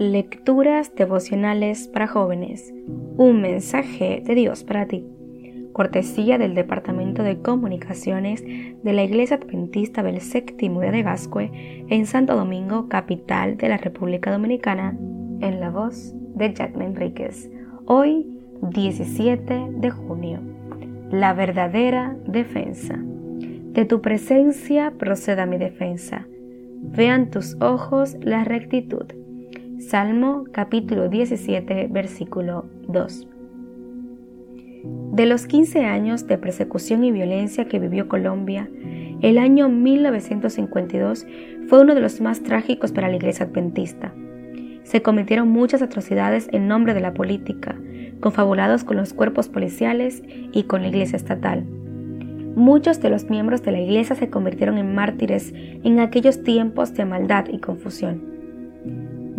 Lecturas devocionales para jóvenes. Un mensaje de Dios para ti. Cortesía del Departamento de Comunicaciones de la Iglesia Adventista del Séptimo de Gascue en Santo Domingo, capital de la República Dominicana, en la voz de Jack Enríquez. Hoy, 17 de junio. La verdadera defensa. De tu presencia proceda mi defensa. Vean tus ojos la rectitud Salmo capítulo 17, versículo 2. De los 15 años de persecución y violencia que vivió Colombia, el año 1952 fue uno de los más trágicos para la iglesia adventista. Se cometieron muchas atrocidades en nombre de la política, confabulados con los cuerpos policiales y con la iglesia estatal. Muchos de los miembros de la iglesia se convirtieron en mártires en aquellos tiempos de maldad y confusión.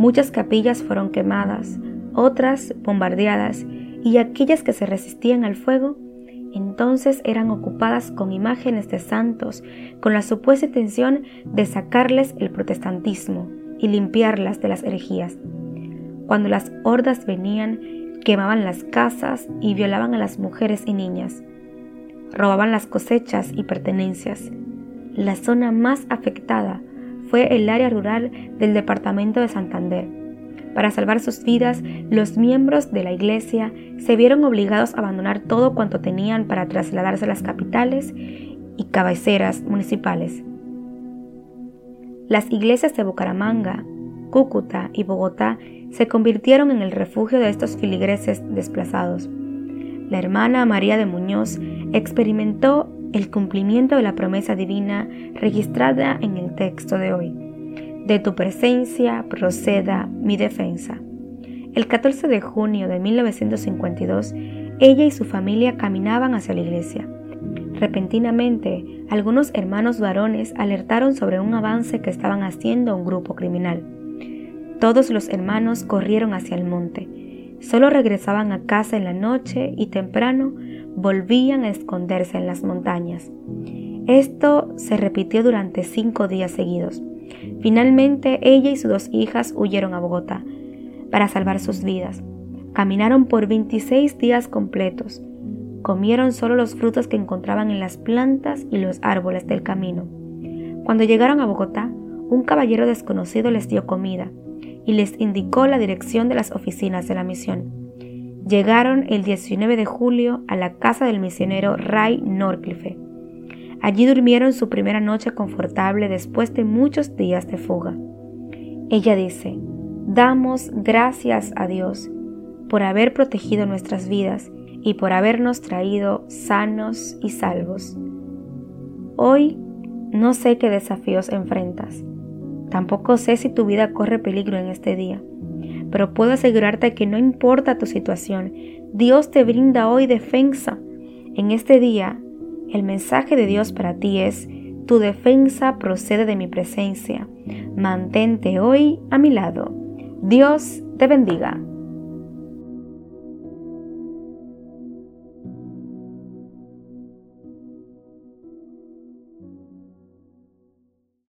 Muchas capillas fueron quemadas, otras bombardeadas, y aquellas que se resistían al fuego entonces eran ocupadas con imágenes de santos, con la supuesta intención de sacarles el protestantismo y limpiarlas de las herejías. Cuando las hordas venían, quemaban las casas y violaban a las mujeres y niñas. Robaban las cosechas y pertenencias. La zona más afectada fue el área rural del departamento de Santander. Para salvar sus vidas, los miembros de la iglesia se vieron obligados a abandonar todo cuanto tenían para trasladarse a las capitales y cabeceras municipales. Las iglesias de Bucaramanga, Cúcuta y Bogotá se convirtieron en el refugio de estos filigreses desplazados. La hermana María de Muñoz experimentó el cumplimiento de la promesa divina registrada en el texto de hoy. De tu presencia proceda mi defensa. El 14 de junio de 1952, ella y su familia caminaban hacia la iglesia. Repentinamente, algunos hermanos varones alertaron sobre un avance que estaban haciendo un grupo criminal. Todos los hermanos corrieron hacia el monte. Solo regresaban a casa en la noche y temprano volvían a esconderse en las montañas. Esto se repitió durante cinco días seguidos. Finalmente ella y sus dos hijas huyeron a Bogotá para salvar sus vidas. Caminaron por 26 días completos. Comieron solo los frutos que encontraban en las plantas y los árboles del camino. Cuando llegaron a Bogotá, un caballero desconocido les dio comida y les indicó la dirección de las oficinas de la misión. Llegaron el 19 de julio a la casa del misionero Ray Norcliffe. Allí durmieron su primera noche confortable después de muchos días de fuga. Ella dice, damos gracias a Dios por haber protegido nuestras vidas y por habernos traído sanos y salvos. Hoy no sé qué desafíos enfrentas. Tampoco sé si tu vida corre peligro en este día pero puedo asegurarte que no importa tu situación, Dios te brinda hoy defensa. En este día, el mensaje de Dios para ti es, tu defensa procede de mi presencia. Mantente hoy a mi lado. Dios te bendiga.